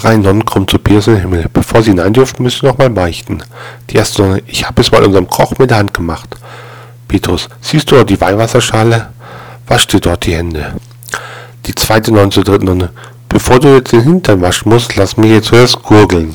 drei Nonnen kommen zu Petrus in den Himmel. Bevor sie hinein dürfen, müssen sie noch mal beichten. Die erste Nonne, ich habe es mal unserem Koch mit der Hand gemacht. Petrus, siehst du dort die Weihwasserschale? Wasch dir dort die Hände. Die zweite Nonne zur dritten Nonne, bevor du jetzt den Hintern waschen musst, lass mich jetzt zuerst gurgeln.